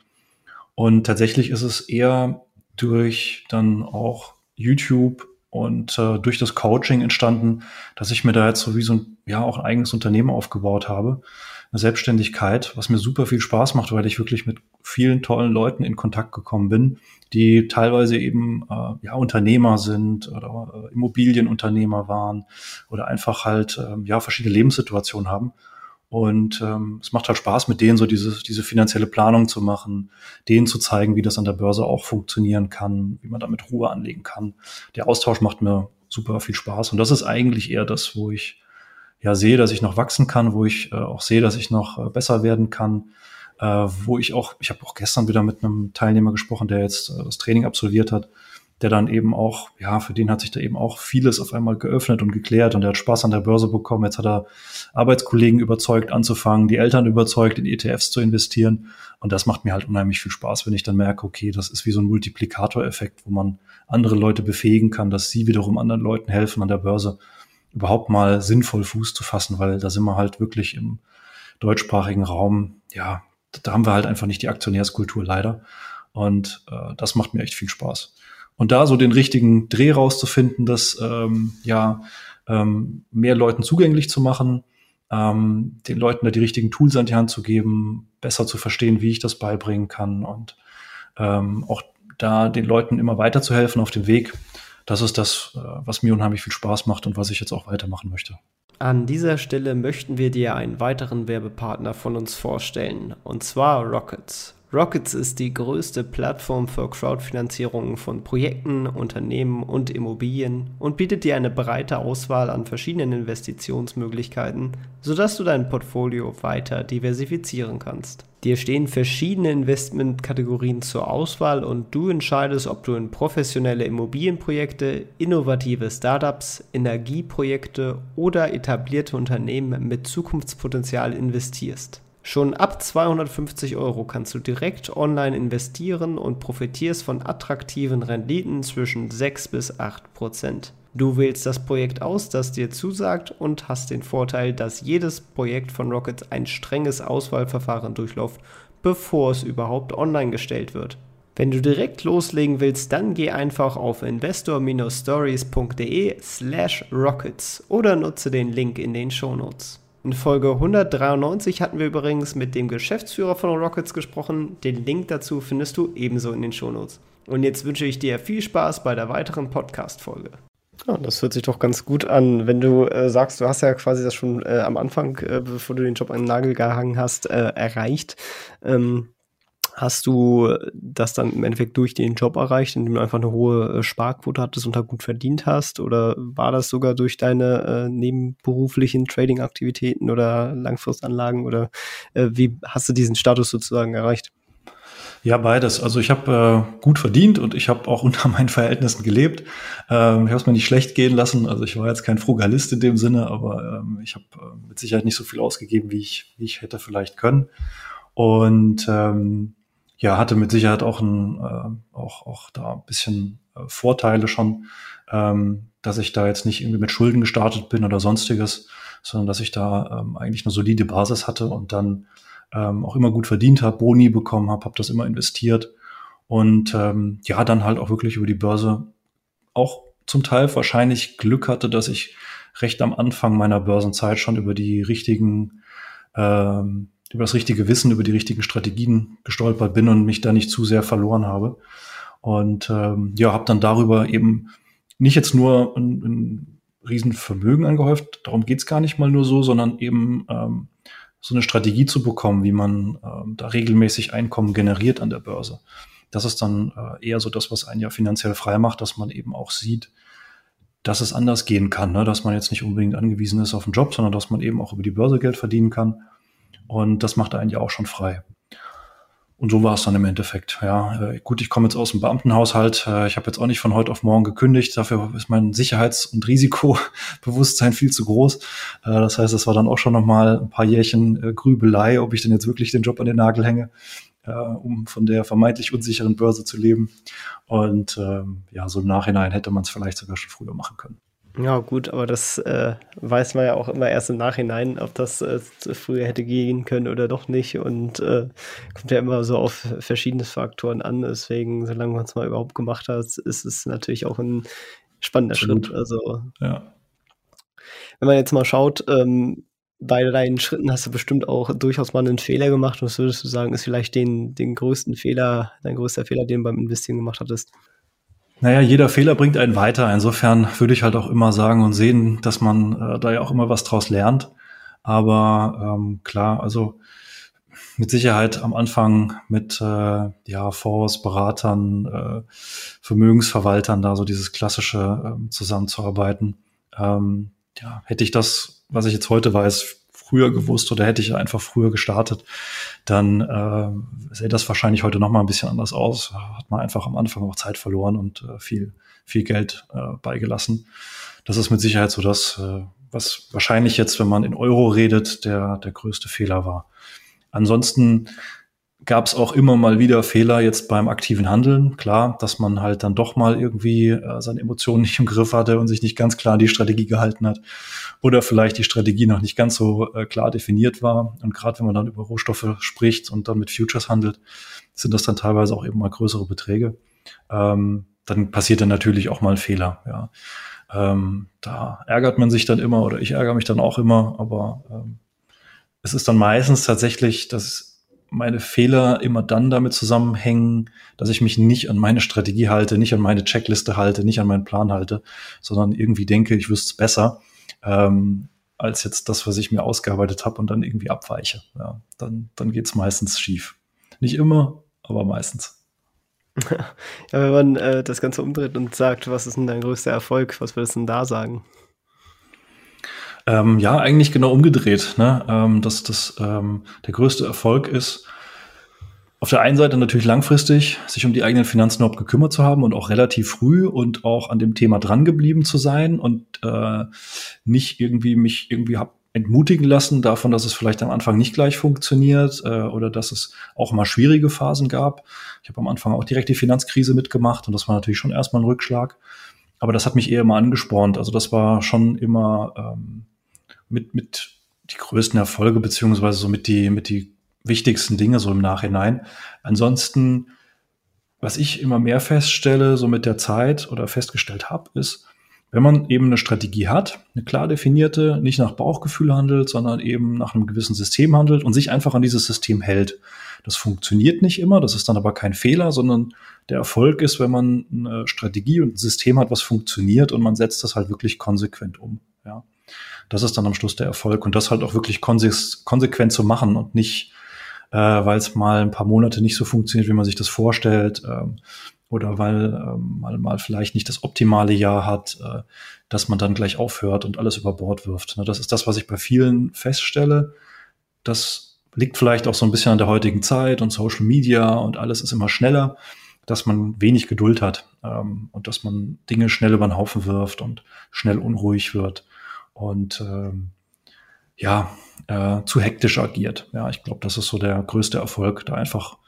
Und tatsächlich ist es eher durch dann auch YouTube und äh, durch das Coaching entstanden, dass ich mir da jetzt so wie so ein, ja, auch ein eigenes Unternehmen aufgebaut habe. Eine Selbstständigkeit, was mir super viel Spaß macht, weil ich wirklich mit vielen tollen Leuten in Kontakt gekommen bin, die teilweise eben äh, ja, Unternehmer sind oder äh, Immobilienunternehmer waren oder einfach halt äh, ja, verschiedene Lebenssituationen haben und ähm, es macht halt Spaß, mit denen so diese, diese finanzielle Planung zu machen, denen zu zeigen, wie das an der Börse auch funktionieren kann, wie man damit Ruhe anlegen kann. Der Austausch macht mir super viel Spaß. Und das ist eigentlich eher das, wo ich ja sehe, dass ich noch wachsen kann, wo ich äh, auch sehe, dass ich noch äh, besser werden kann, äh, wo ich auch, ich habe auch gestern wieder mit einem Teilnehmer gesprochen, der jetzt äh, das Training absolviert hat, der dann eben auch, ja, für den hat sich da eben auch vieles auf einmal geöffnet und geklärt und der hat Spaß an der Börse bekommen. Jetzt hat er Arbeitskollegen überzeugt anzufangen, die Eltern überzeugt, in ETFs zu investieren. Und das macht mir halt unheimlich viel Spaß, wenn ich dann merke, okay, das ist wie so ein Multiplikatoreffekt, wo man andere Leute befähigen kann, dass sie wiederum anderen Leuten helfen, an der Börse überhaupt mal sinnvoll Fuß zu fassen, weil da sind wir halt wirklich im deutschsprachigen Raum, ja, da haben wir halt einfach nicht die Aktionärskultur leider. Und äh, das macht mir echt viel Spaß. Und da so den richtigen Dreh rauszufinden, das ähm, ja ähm, mehr Leuten zugänglich zu machen, ähm, den Leuten da die richtigen Tools an die Hand zu geben, besser zu verstehen, wie ich das beibringen kann und ähm, auch da den Leuten immer weiterzuhelfen auf dem Weg. Das ist das, äh, was mir unheimlich viel Spaß macht und was ich jetzt auch weitermachen möchte. An dieser Stelle möchten wir dir einen weiteren Werbepartner von uns vorstellen, und zwar Rockets. Rockets ist die größte Plattform für Crowdfinanzierungen von Projekten, Unternehmen und Immobilien und bietet dir eine breite Auswahl an verschiedenen Investitionsmöglichkeiten, sodass du dein Portfolio weiter diversifizieren kannst. Dir stehen verschiedene Investmentkategorien zur Auswahl und du entscheidest, ob du in professionelle Immobilienprojekte, innovative Startups, Energieprojekte oder etablierte Unternehmen mit Zukunftspotenzial investierst. Schon ab 250 Euro kannst du direkt online investieren und profitierst von attraktiven Renditen zwischen 6 bis 8 Prozent. Du wählst das Projekt aus, das dir zusagt und hast den Vorteil, dass jedes Projekt von Rockets ein strenges Auswahlverfahren durchläuft, bevor es überhaupt online gestellt wird. Wenn du direkt loslegen willst, dann geh einfach auf investor-stories.de slash rockets oder nutze den Link in den Shownotes. In Folge 193 hatten wir übrigens mit dem Geschäftsführer von Rockets gesprochen. Den Link dazu findest du ebenso in den Shownotes. Und jetzt wünsche ich dir viel Spaß bei der weiteren Podcast-Folge. Ja, das hört sich doch ganz gut an. Wenn du äh, sagst, du hast ja quasi das schon äh, am Anfang, äh, bevor du den Job an den Nagel gehangen hast, äh, erreicht. Ähm, Hast du das dann im Endeffekt durch den Job erreicht, indem du einfach eine hohe äh, Sparquote hattest und da gut verdient hast? Oder war das sogar durch deine äh, nebenberuflichen Trading-Aktivitäten oder Langfristanlagen? Oder äh, wie hast du diesen Status sozusagen erreicht? Ja, beides. Also ich habe äh, gut verdient und ich habe auch unter meinen Verhältnissen gelebt. Ähm, ich habe es mir nicht schlecht gehen lassen. Also ich war jetzt kein Frugalist in dem Sinne, aber ähm, ich habe äh, mit Sicherheit nicht so viel ausgegeben, wie ich, wie ich hätte vielleicht können. Und ähm, ja, hatte mit Sicherheit auch ein, äh, auch, auch da ein bisschen äh, Vorteile schon, ähm, dass ich da jetzt nicht irgendwie mit Schulden gestartet bin oder sonstiges, sondern dass ich da ähm, eigentlich eine solide Basis hatte und dann ähm, auch immer gut verdient habe, Boni bekommen habe, habe das immer investiert und ähm, ja, dann halt auch wirklich über die Börse auch zum Teil wahrscheinlich Glück hatte, dass ich recht am Anfang meiner Börsenzeit schon über die richtigen ähm, über das richtige Wissen, über die richtigen Strategien gestolpert bin und mich da nicht zu sehr verloren habe. Und ähm, ja, habe dann darüber eben nicht jetzt nur ein, ein Riesenvermögen angehäuft, darum geht's gar nicht mal nur so, sondern eben ähm, so eine Strategie zu bekommen, wie man ähm, da regelmäßig Einkommen generiert an der Börse. Das ist dann äh, eher so das, was einen ja finanziell frei macht, dass man eben auch sieht, dass es anders gehen kann, ne? dass man jetzt nicht unbedingt angewiesen ist auf einen Job, sondern dass man eben auch über die Börse Geld verdienen kann und das macht einen ja auch schon frei. Und so war es dann im Endeffekt. Ja, äh, gut, ich komme jetzt aus dem Beamtenhaushalt. Äh, ich habe jetzt auch nicht von heute auf morgen gekündigt. Dafür ist mein Sicherheits- und Risikobewusstsein viel zu groß. Äh, das heißt, es war dann auch schon noch mal ein paar Jährchen Grübelei, ob ich denn jetzt wirklich den Job an den Nagel hänge, um von der vermeintlich unsicheren Börse zu leben. Und ähm, ja, so im Nachhinein hätte man es vielleicht sogar schon früher machen können. Ja, gut, aber das äh, weiß man ja auch immer erst im Nachhinein, ob das äh, früher hätte gehen können oder doch nicht. Und äh, kommt ja immer so auf verschiedene Faktoren an. Deswegen, solange man es mal überhaupt gemacht hat, ist es natürlich auch ein spannender Absolut. Schritt. Also, ja. wenn man jetzt mal schaut, ähm, bei deinen Schritten hast du bestimmt auch durchaus mal einen Fehler gemacht. Was würdest du sagen, ist vielleicht den, den größten Fehler, dein größter Fehler, den du beim Investieren gemacht hattest? Naja, jeder Fehler bringt einen weiter. Insofern würde ich halt auch immer sagen und sehen, dass man äh, da ja auch immer was draus lernt. Aber ähm, klar, also mit Sicherheit am Anfang mit äh, ja, Fonds, Beratern, äh, Vermögensverwaltern da so dieses klassische äh, zusammenzuarbeiten. Ähm, ja, hätte ich das, was ich jetzt heute weiß, früher gewusst oder hätte ich einfach früher gestartet, dann äh, sähe das wahrscheinlich heute noch mal ein bisschen anders aus. Hat man einfach am Anfang auch Zeit verloren und äh, viel, viel Geld äh, beigelassen. Das ist mit Sicherheit so das, äh, was wahrscheinlich jetzt, wenn man in Euro redet, der, der größte Fehler war. Ansonsten gab es auch immer mal wieder Fehler jetzt beim aktiven Handeln. Klar, dass man halt dann doch mal irgendwie äh, seine Emotionen nicht im Griff hatte und sich nicht ganz klar die Strategie gehalten hat. Oder vielleicht die Strategie noch nicht ganz so äh, klar definiert war. Und gerade wenn man dann über Rohstoffe spricht und dann mit Futures handelt, sind das dann teilweise auch eben mal größere Beträge. Ähm, dann passiert dann natürlich auch mal ein Fehler. Ja. Ähm, da ärgert man sich dann immer oder ich ärgere mich dann auch immer, aber ähm, es ist dann meistens tatsächlich, dass meine Fehler immer dann damit zusammenhängen, dass ich mich nicht an meine Strategie halte, nicht an meine Checkliste halte, nicht an meinen Plan halte, sondern irgendwie denke, ich wüsste es besser, ähm, als jetzt das, was ich mir ausgearbeitet habe und dann irgendwie abweiche. Ja, dann dann geht es meistens schief. Nicht immer, aber meistens. ja, wenn man äh, das Ganze umdreht und sagt, was ist denn dein größter Erfolg, was würdest du denn da sagen? Ähm, ja, eigentlich genau umgedreht, ne? ähm, dass das ähm, der größte Erfolg ist, auf der einen Seite natürlich langfristig sich um die eigenen Finanzen überhaupt gekümmert zu haben und auch relativ früh und auch an dem Thema drangeblieben zu sein und äh, nicht irgendwie mich irgendwie hab entmutigen lassen davon, dass es vielleicht am Anfang nicht gleich funktioniert äh, oder dass es auch mal schwierige Phasen gab. Ich habe am Anfang auch direkt die Finanzkrise mitgemacht und das war natürlich schon erstmal ein Rückschlag. Aber das hat mich eher immer angespornt. Also das war schon immer ähm, mit, mit die größten Erfolge, beziehungsweise so mit die, mit die wichtigsten Dinge so im Nachhinein. Ansonsten, was ich immer mehr feststelle, so mit der Zeit oder festgestellt habe, ist, wenn man eben eine Strategie hat, eine klar definierte, nicht nach Bauchgefühl handelt, sondern eben nach einem gewissen System handelt und sich einfach an dieses System hält. Das funktioniert nicht immer, das ist dann aber kein Fehler, sondern der Erfolg ist, wenn man eine Strategie und ein System hat, was funktioniert und man setzt das halt wirklich konsequent um. Ja. Das ist dann am Schluss der Erfolg und das halt auch wirklich konsequent zu machen und nicht, äh, weil es mal ein paar Monate nicht so funktioniert, wie man sich das vorstellt, ähm, oder weil ähm, mal, mal vielleicht nicht das optimale Jahr hat, äh, dass man dann gleich aufhört und alles über Bord wirft. Ne, das ist das, was ich bei vielen feststelle. Das liegt vielleicht auch so ein bisschen an der heutigen Zeit und Social Media und alles ist immer schneller, dass man wenig Geduld hat ähm, und dass man Dinge schnell über den Haufen wirft und schnell unruhig wird und ähm, ja, äh, zu hektisch agiert. Ja, ich glaube, das ist so der größte Erfolg, da einfach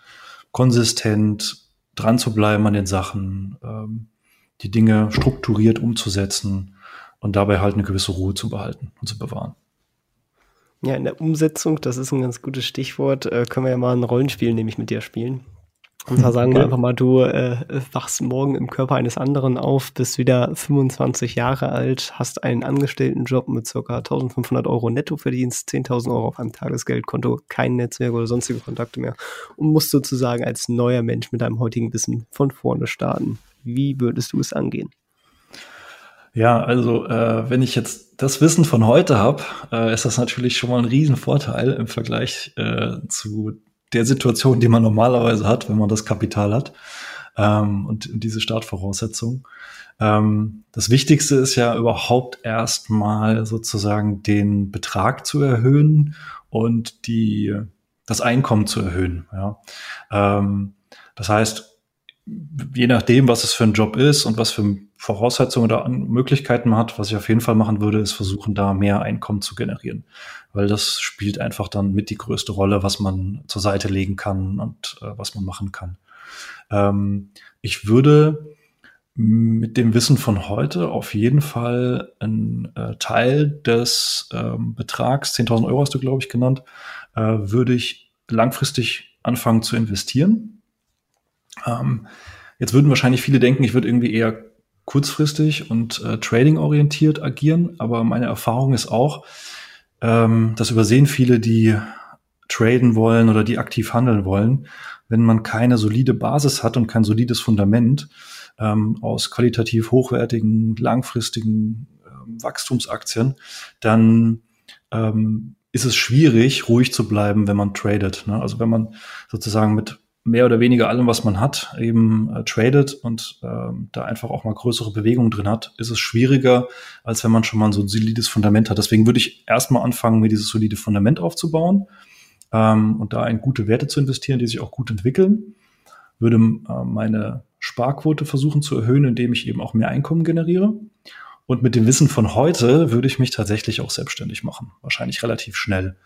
konsistent dran zu bleiben an den Sachen, ähm, die Dinge strukturiert umzusetzen und dabei halt eine gewisse Ruhe zu behalten und zu bewahren. Ja, in der Umsetzung, das ist ein ganz gutes Stichwort, äh, können wir ja mal ein Rollenspiel nämlich mit dir spielen. Und da sagen okay. wir einfach mal, du äh, wachst morgen im Körper eines anderen auf, bist wieder 25 Jahre alt, hast einen Angestelltenjob mit circa 1500 Euro Nettoverdienst, 10.000 Euro auf einem Tagesgeldkonto, kein Netzwerk oder sonstige Kontakte mehr und musst sozusagen als neuer Mensch mit deinem heutigen Wissen von vorne starten. Wie würdest du es angehen? Ja, also äh, wenn ich jetzt das Wissen von heute habe, äh, ist das natürlich schon mal ein Riesenvorteil im Vergleich äh, zu der Situation, die man normalerweise hat, wenn man das Kapital hat ähm, und diese Startvoraussetzungen. Ähm, das Wichtigste ist ja überhaupt erstmal sozusagen den Betrag zu erhöhen und die, das Einkommen zu erhöhen. Ja. Ähm, das heißt, je nachdem, was es für ein Job ist und was für Voraussetzungen oder Möglichkeiten man hat, was ich auf jeden Fall machen würde, ist versuchen, da mehr Einkommen zu generieren weil das spielt einfach dann mit die größte Rolle, was man zur Seite legen kann und äh, was man machen kann. Ähm, ich würde mit dem Wissen von heute auf jeden Fall ein äh, Teil des ähm, Betrags, 10.000 Euro hast du, glaube ich, genannt, äh, würde ich langfristig anfangen zu investieren. Ähm, jetzt würden wahrscheinlich viele denken, ich würde irgendwie eher kurzfristig und äh, trading-orientiert agieren, aber meine Erfahrung ist auch, ähm, das übersehen viele, die traden wollen oder die aktiv handeln wollen, wenn man keine solide Basis hat und kein solides Fundament, ähm, aus qualitativ hochwertigen, langfristigen ähm, Wachstumsaktien, dann ähm, ist es schwierig, ruhig zu bleiben, wenn man tradet. Ne? Also wenn man sozusagen mit mehr oder weniger allem, was man hat, eben äh, tradet und ähm, da einfach auch mal größere Bewegungen drin hat, ist es schwieriger, als wenn man schon mal so ein solides Fundament hat. Deswegen würde ich erstmal anfangen, mir dieses solide Fundament aufzubauen ähm, und da in gute Werte zu investieren, die sich auch gut entwickeln. Würde äh, meine Sparquote versuchen zu erhöhen, indem ich eben auch mehr Einkommen generiere. Und mit dem Wissen von heute würde ich mich tatsächlich auch selbstständig machen. Wahrscheinlich relativ schnell.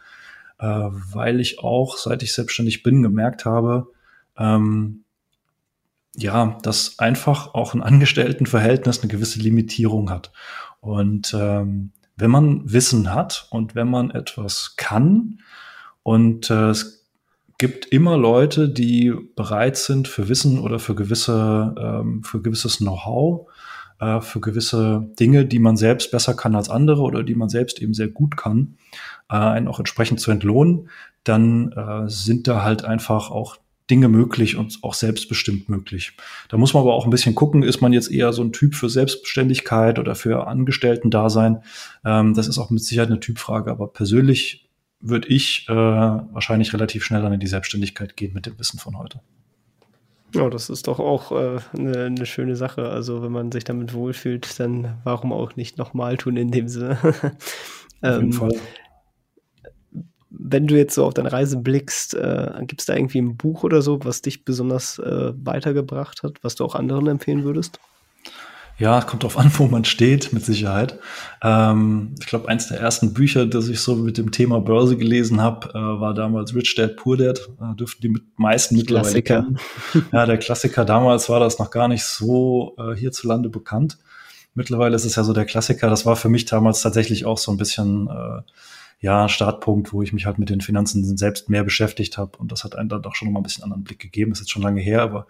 Äh, weil ich auch, seit ich selbstständig bin, gemerkt habe, ähm, ja, dass einfach auch ein Angestelltenverhältnis eine gewisse Limitierung hat. Und ähm, wenn man Wissen hat und wenn man etwas kann und äh, es gibt immer Leute, die bereit sind für Wissen oder für gewisse, ähm, für gewisses Know-how, äh, für gewisse Dinge, die man selbst besser kann als andere oder die man selbst eben sehr gut kann, äh, einen auch entsprechend zu entlohnen, dann äh, sind da halt einfach auch Dinge möglich und auch selbstbestimmt möglich. Da muss man aber auch ein bisschen gucken, ist man jetzt eher so ein Typ für Selbstständigkeit oder für Angestellten-Dasein? Ähm, das ist auch mit Sicherheit eine Typfrage, aber persönlich würde ich äh, wahrscheinlich relativ schnell dann in die Selbstständigkeit gehen mit dem Wissen von heute. Ja, das ist doch auch äh, eine, eine schöne Sache. Also wenn man sich damit wohlfühlt, dann warum auch nicht nochmal tun in dem Sinne. Auf jeden ähm, Fall. Wenn du jetzt so auf deine Reise blickst, äh, gibt es da irgendwie ein Buch oder so, was dich besonders äh, weitergebracht hat, was du auch anderen empfehlen würdest? Ja, es kommt darauf an, wo man steht, mit Sicherheit. Ähm, ich glaube, eins der ersten Bücher, das ich so mit dem Thema Börse gelesen habe, äh, war damals Rich Dad Poor Dad. Äh, dürften die mit meisten mittlerweile kennen. Ja, der Klassiker. Damals war das noch gar nicht so äh, hierzulande bekannt. Mittlerweile ist es ja so der Klassiker. Das war für mich damals tatsächlich auch so ein bisschen äh, ja, Startpunkt, wo ich mich halt mit den Finanzen selbst mehr beschäftigt habe. Und das hat einen dann doch schon mal ein bisschen anderen Blick gegeben. Ist jetzt schon lange her, aber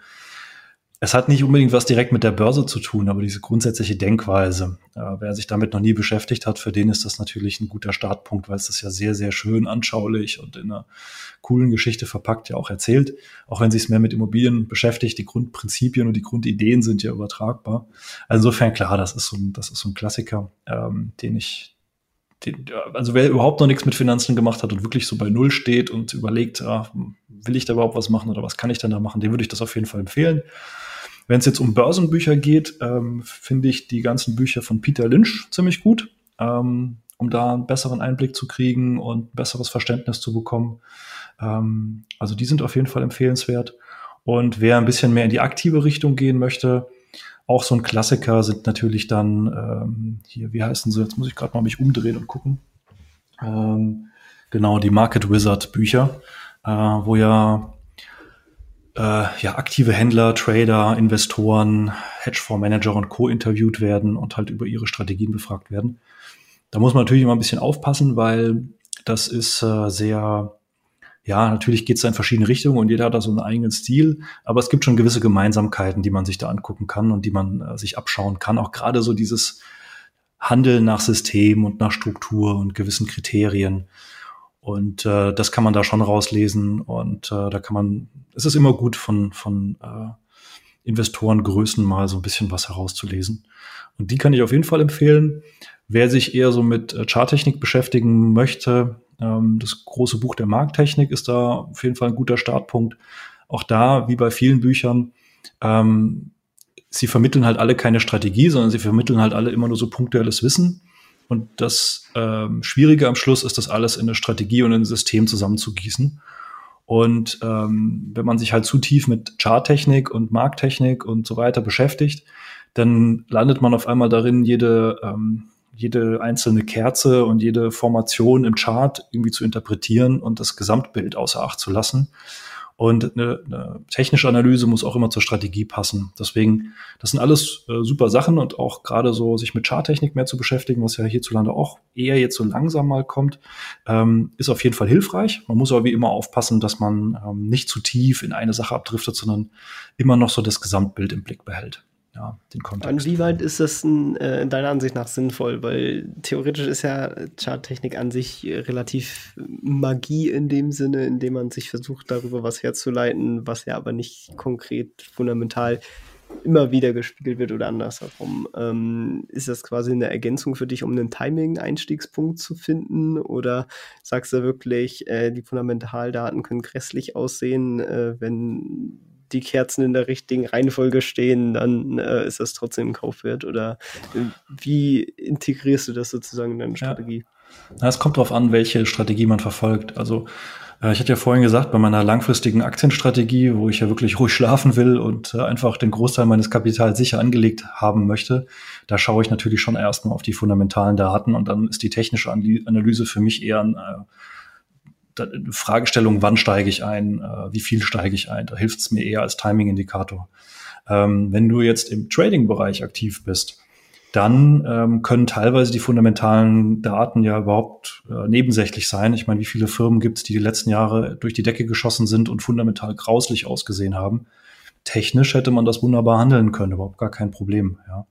es hat nicht unbedingt was direkt mit der Börse zu tun, aber diese grundsätzliche Denkweise. Äh, wer sich damit noch nie beschäftigt hat, für den ist das natürlich ein guter Startpunkt, weil es das ja sehr, sehr schön anschaulich und in einer coolen Geschichte verpackt ja auch erzählt. Auch wenn sich es mehr mit Immobilien beschäftigt, die Grundprinzipien und die Grundideen sind ja übertragbar. Also insofern klar, das ist so ein, das ist so ein Klassiker, ähm, den ich, also wer überhaupt noch nichts mit Finanzen gemacht hat und wirklich so bei Null steht und überlegt, ah, will ich da überhaupt was machen oder was kann ich denn da machen, dem würde ich das auf jeden Fall empfehlen. Wenn es jetzt um Börsenbücher geht, ähm, finde ich die ganzen Bücher von Peter Lynch ziemlich gut, ähm, um da einen besseren Einblick zu kriegen und besseres Verständnis zu bekommen. Ähm, also die sind auf jeden Fall empfehlenswert. Und wer ein bisschen mehr in die aktive Richtung gehen möchte, auch so ein Klassiker sind natürlich dann ähm, hier, wie heißen sie? Jetzt muss ich gerade mal mich umdrehen und gucken. Ähm, genau, die Market Wizard Bücher, äh, wo ja äh, ja, aktive Händler, Trader, Investoren, Hedgefondsmanager und Co. interviewt werden und halt über ihre Strategien befragt werden. Da muss man natürlich immer ein bisschen aufpassen, weil das ist äh, sehr, ja, natürlich geht es da in verschiedene Richtungen und jeder hat da so einen eigenen Stil, aber es gibt schon gewisse Gemeinsamkeiten, die man sich da angucken kann und die man äh, sich abschauen kann. Auch gerade so dieses Handeln nach System und nach Struktur und gewissen Kriterien. Und äh, das kann man da schon rauslesen und äh, da kann man, es ist immer gut von, von äh, Investorengrößen mal so ein bisschen was herauszulesen. Und die kann ich auf jeden Fall empfehlen. Wer sich eher so mit äh, Charttechnik beschäftigen möchte, das große Buch der Markttechnik ist da auf jeden Fall ein guter Startpunkt. Auch da, wie bei vielen Büchern, ähm, sie vermitteln halt alle keine Strategie, sondern sie vermitteln halt alle immer nur so punktuelles Wissen. Und das ähm, Schwierige am Schluss ist, das alles in eine Strategie und in ein System zusammenzugießen. Und ähm, wenn man sich halt zu tief mit Charttechnik und Markttechnik und so weiter beschäftigt, dann landet man auf einmal darin, jede, ähm, jede einzelne Kerze und jede Formation im Chart irgendwie zu interpretieren und das Gesamtbild außer Acht zu lassen. Und eine, eine technische Analyse muss auch immer zur Strategie passen. Deswegen, das sind alles äh, super Sachen und auch gerade so sich mit Charttechnik mehr zu beschäftigen, was ja hierzulande auch eher jetzt so langsam mal kommt, ähm, ist auf jeden Fall hilfreich. Man muss aber wie immer aufpassen, dass man ähm, nicht zu tief in eine Sache abdriftet, sondern immer noch so das Gesamtbild im Blick behält ja, den Kontext. Inwieweit ist das in, äh, deiner Ansicht nach sinnvoll? Weil theoretisch ist ja Charttechnik an sich relativ Magie in dem Sinne, indem man sich versucht, darüber was herzuleiten, was ja aber nicht konkret fundamental immer wieder gespiegelt wird oder andersherum. Ähm, ist das quasi eine Ergänzung für dich, um einen Timing-Einstiegspunkt zu finden? Oder sagst du wirklich, äh, die Fundamentaldaten können grässlich aussehen, äh, wenn die Kerzen in der richtigen Reihenfolge stehen, dann äh, ist das trotzdem ein Kaufwert? Oder äh, wie integrierst du das sozusagen in deine Strategie? Ja. Es kommt darauf an, welche Strategie man verfolgt. Also äh, ich hatte ja vorhin gesagt, bei meiner langfristigen Aktienstrategie, wo ich ja wirklich ruhig schlafen will und äh, einfach den Großteil meines Kapitals sicher angelegt haben möchte, da schaue ich natürlich schon erstmal auf die fundamentalen Daten und dann ist die technische Analyse für mich eher ein äh, Fragestellung, wann steige ich ein, äh, wie viel steige ich ein, da hilft es mir eher als Timing-Indikator. Ähm, wenn du jetzt im Trading-Bereich aktiv bist, dann ähm, können teilweise die fundamentalen Daten ja überhaupt äh, nebensächlich sein. Ich meine, wie viele Firmen gibt es, die die letzten Jahre durch die Decke geschossen sind und fundamental grauslich ausgesehen haben? Technisch hätte man das wunderbar handeln können, überhaupt gar kein Problem. Ja.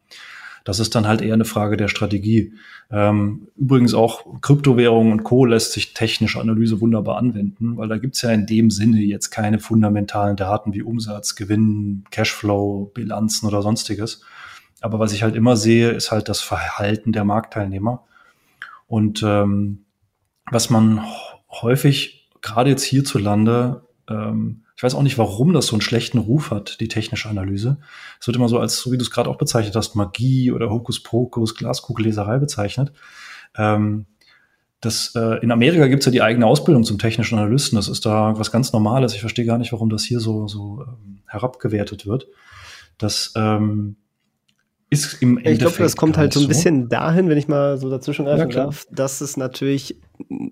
Das ist dann halt eher eine Frage der Strategie. Ähm, übrigens auch Kryptowährungen und Co. lässt sich technische Analyse wunderbar anwenden, weil da gibt's ja in dem Sinne jetzt keine fundamentalen Daten wie Umsatz, Gewinn, Cashflow, Bilanzen oder sonstiges. Aber was ich halt immer sehe, ist halt das Verhalten der Marktteilnehmer. Und ähm, was man häufig, gerade jetzt hierzulande, ähm, ich weiß auch nicht, warum das so einen schlechten Ruf hat, die technische Analyse. Es wird immer so als, so wie du es gerade auch bezeichnet hast, Magie oder Hokuspokus, Glaskugelleserei bezeichnet. Ähm, das, äh, in Amerika gibt es ja die eigene Ausbildung zum technischen Analysten. Das ist da was ganz Normales. Ich verstehe gar nicht, warum das hier so, so ähm, herabgewertet wird. Das, ähm, ist im Endeffekt. Ich glaube, das kommt halt so ein bisschen dahin, wenn ich mal so dazwischen greifen ja, darf, dass es natürlich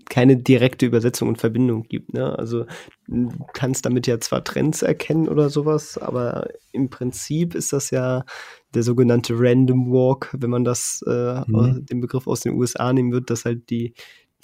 keine direkte Übersetzung und Verbindung gibt. Ne? Also du kannst damit ja zwar Trends erkennen oder sowas, aber im Prinzip ist das ja der sogenannte Random Walk, wenn man das äh, mhm. den Begriff aus den USA nehmen wird, dass halt die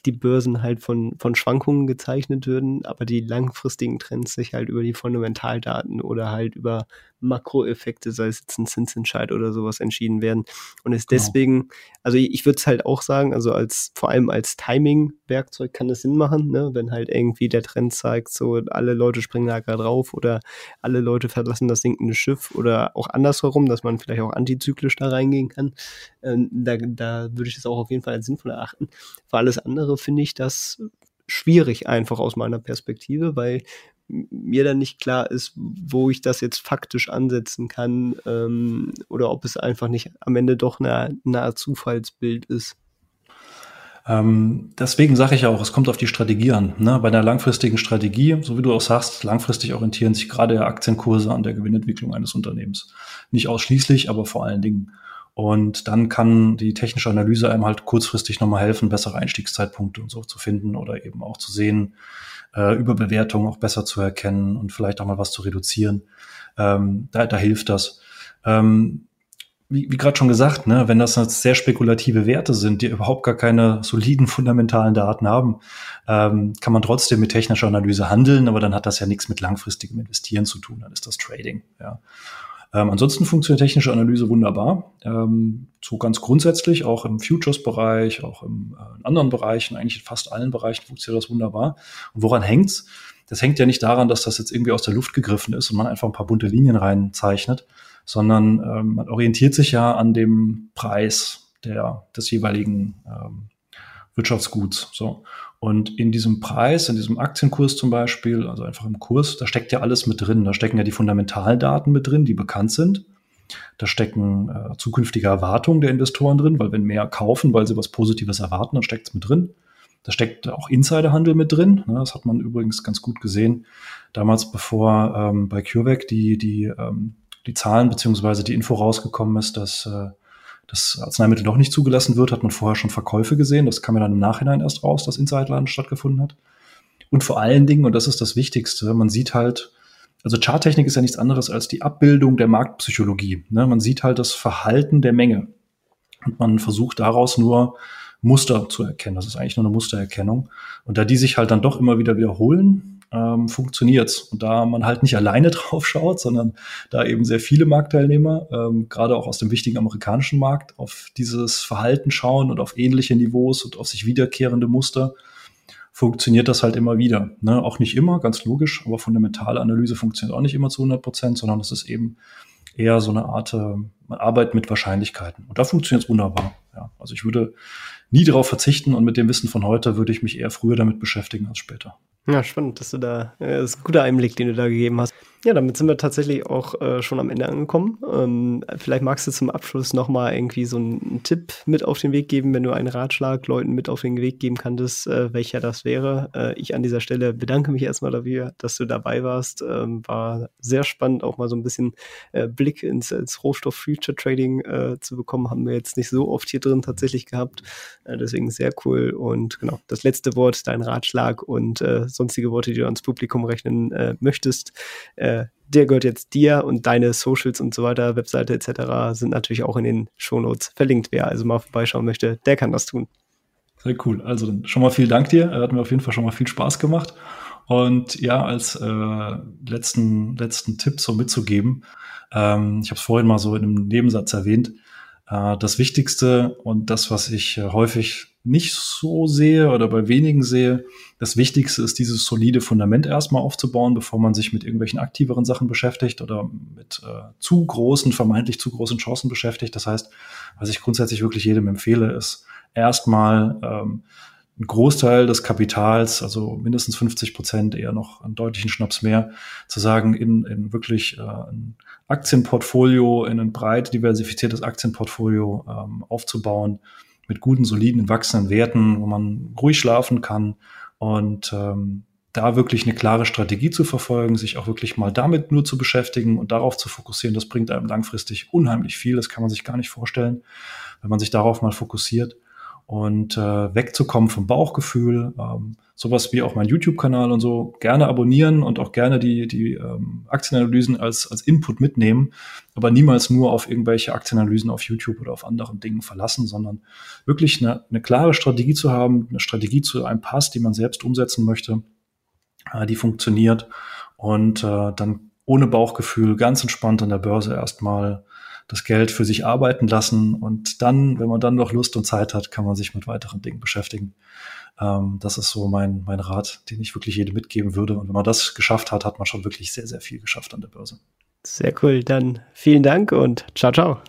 die Börsen halt von, von Schwankungen gezeichnet würden, aber die langfristigen Trends sich halt über die Fundamentaldaten oder halt über Makroeffekte, sei es jetzt ein Zinsentscheid oder sowas, entschieden werden. Und ist genau. deswegen, also ich, ich würde es halt auch sagen, also als vor allem als Timing-Werkzeug kann es Sinn machen, ne? wenn halt irgendwie der Trend zeigt, so alle Leute springen da gerade drauf oder alle Leute verlassen das sinkende Schiff oder auch andersherum, dass man vielleicht auch antizyklisch da reingehen kann. Ähm, da, da würde ich das auch auf jeden Fall als sinnvoll erachten. Für alles andere finde ich das schwierig einfach aus meiner Perspektive, weil mir dann nicht klar ist, wo ich das jetzt faktisch ansetzen kann ähm, oder ob es einfach nicht am Ende doch eine, eine Zufallsbild ist. Ähm, deswegen sage ich auch, es kommt auf die Strategie an. Ne? Bei einer langfristigen Strategie, so wie du auch sagst, langfristig orientieren sich gerade Aktienkurse an der Gewinnentwicklung eines Unternehmens. Nicht ausschließlich, aber vor allen Dingen. Und dann kann die technische Analyse einem halt kurzfristig nochmal helfen, bessere Einstiegszeitpunkte und so zu finden oder eben auch zu sehen, äh, Überbewertung auch besser zu erkennen und vielleicht auch mal was zu reduzieren. Ähm, da, da hilft das. Ähm, wie, wie gerade schon gesagt, ne, wenn das jetzt sehr spekulative Werte sind, die überhaupt gar keine soliden fundamentalen Daten haben, ähm, kann man trotzdem mit technischer Analyse handeln, aber dann hat das ja nichts mit langfristigem Investieren zu tun, dann ist das Trading. Ja. Ähm, ansonsten funktioniert technische Analyse wunderbar. Ähm, so ganz grundsätzlich, auch im Futures-Bereich, auch im, äh, in anderen Bereichen, eigentlich in fast allen Bereichen funktioniert das wunderbar. Und woran hängt's? Das hängt ja nicht daran, dass das jetzt irgendwie aus der Luft gegriffen ist und man einfach ein paar bunte Linien reinzeichnet, sondern ähm, man orientiert sich ja an dem Preis der, des jeweiligen ähm, Wirtschaftsguts. So. Und in diesem Preis, in diesem Aktienkurs zum Beispiel, also einfach im Kurs, da steckt ja alles mit drin. Da stecken ja die Fundamentaldaten mit drin, die bekannt sind. Da stecken äh, zukünftige Erwartungen der Investoren drin, weil wenn mehr kaufen, weil sie was Positives erwarten, dann steckt es mit drin. Da steckt auch Insiderhandel mit drin. Ne, das hat man übrigens ganz gut gesehen. Damals, bevor ähm, bei CureVac die, die, ähm, die Zahlen beziehungsweise die Info rausgekommen ist, dass äh, das Arzneimittel noch nicht zugelassen wird, hat man vorher schon Verkäufe gesehen. Das kam ja dann im Nachhinein erst raus, dass Insiderhandel stattgefunden hat. Und vor allen Dingen, und das ist das Wichtigste, man sieht halt, also Charttechnik ist ja nichts anderes als die Abbildung der Marktpsychologie. Ne? Man sieht halt das Verhalten der Menge. Und man versucht daraus nur Muster zu erkennen. Das ist eigentlich nur eine Mustererkennung. Und da die sich halt dann doch immer wieder wiederholen, ähm, funktioniert's. Und da man halt nicht alleine drauf schaut, sondern da eben sehr viele Marktteilnehmer, ähm, gerade auch aus dem wichtigen amerikanischen Markt, auf dieses Verhalten schauen und auf ähnliche Niveaus und auf sich wiederkehrende Muster, funktioniert das halt immer wieder. Ne? Auch nicht immer, ganz logisch, aber fundamentale Analyse funktioniert auch nicht immer zu 100 Prozent, sondern es ist eben eher so eine Art, äh, man arbeitet mit Wahrscheinlichkeiten. Und da funktioniert es wunderbar. Ja. Also ich würde nie darauf verzichten und mit dem Wissen von heute würde ich mich eher früher damit beschäftigen als später. Ja, spannend, dass du da, äh, das ist ein guter Einblick, den du da gegeben hast. Ja, damit sind wir tatsächlich auch äh, schon am Ende angekommen. Ähm, vielleicht magst du zum Abschluss nochmal irgendwie so einen, einen, Tipp mit auf den Weg geben, wenn du einen Ratschlag Leuten mit auf den Weg geben kannst, äh, welcher das wäre. Äh, ich an dieser Stelle bedanke mich erstmal dafür, dass du dabei warst. Ähm, war sehr spannend, auch mal so ein bisschen äh, Blick ins, ins Rohstoff-Future-Trading äh, zu bekommen. Haben wir jetzt nicht so oft hier drin tatsächlich gehabt. Äh, deswegen sehr cool. Und genau, das letzte Wort, dein Ratschlag und sonstige Worte, die du ans Publikum rechnen möchtest. Äh, der gehört jetzt dir und deine Socials und so weiter, Webseite etc. sind natürlich auch in den Shownotes verlinkt. Wer also mal vorbeischauen möchte, der kann das tun. Sehr cool. Also schon mal vielen Dank dir. Hat mir auf jeden Fall schon mal viel Spaß gemacht. Und ja, als äh, letzten, letzten Tipp so mitzugeben, ähm, ich habe es vorhin mal so in einem Nebensatz erwähnt, äh, das Wichtigste und das, was ich äh, häufig nicht so sehe oder bei wenigen sehe, das Wichtigste ist, dieses solide Fundament erstmal aufzubauen, bevor man sich mit irgendwelchen aktiveren Sachen beschäftigt oder mit äh, zu großen, vermeintlich zu großen Chancen beschäftigt. Das heißt, was ich grundsätzlich wirklich jedem empfehle, ist erstmal ähm, einen Großteil des Kapitals, also mindestens 50 Prozent, eher noch einen deutlichen Schnaps mehr, zu sagen, in, in wirklich äh, ein Aktienportfolio, in ein breit diversifiziertes Aktienportfolio ähm, aufzubauen, mit guten, soliden, wachsenden Werten, wo man ruhig schlafen kann und ähm, da wirklich eine klare Strategie zu verfolgen, sich auch wirklich mal damit nur zu beschäftigen und darauf zu fokussieren, das bringt einem langfristig unheimlich viel. Das kann man sich gar nicht vorstellen, wenn man sich darauf mal fokussiert und äh, wegzukommen vom Bauchgefühl. Ähm, sowas wie auch mein YouTube-Kanal und so gerne abonnieren und auch gerne die, die ähm, Aktienanalysen als, als Input mitnehmen, aber niemals nur auf irgendwelche Aktienanalysen auf YouTube oder auf anderen Dingen verlassen, sondern wirklich eine, eine klare Strategie zu haben, eine Strategie zu einem Pass, die man selbst umsetzen möchte, äh, die funktioniert und äh, dann ohne Bauchgefühl ganz entspannt an der Börse erstmal das Geld für sich arbeiten lassen und dann, wenn man dann noch Lust und Zeit hat, kann man sich mit weiteren Dingen beschäftigen. Ähm, das ist so mein, mein Rat, den ich wirklich jedem mitgeben würde. Und wenn man das geschafft hat, hat man schon wirklich sehr, sehr viel geschafft an der Börse. Sehr cool. Dann vielen Dank und ciao, ciao.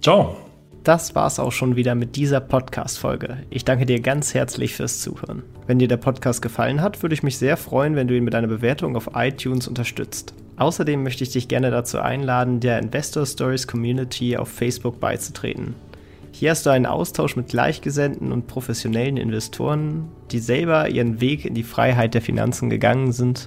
Ciao. Das war's auch schon wieder mit dieser Podcast-Folge. Ich danke dir ganz herzlich fürs Zuhören. Wenn dir der Podcast gefallen hat, würde ich mich sehr freuen, wenn du ihn mit einer Bewertung auf iTunes unterstützt. Außerdem möchte ich dich gerne dazu einladen, der Investor Stories Community auf Facebook beizutreten. Hier hast du einen Austausch mit Gleichgesinnten und professionellen Investoren, die selber ihren Weg in die Freiheit der Finanzen gegangen sind.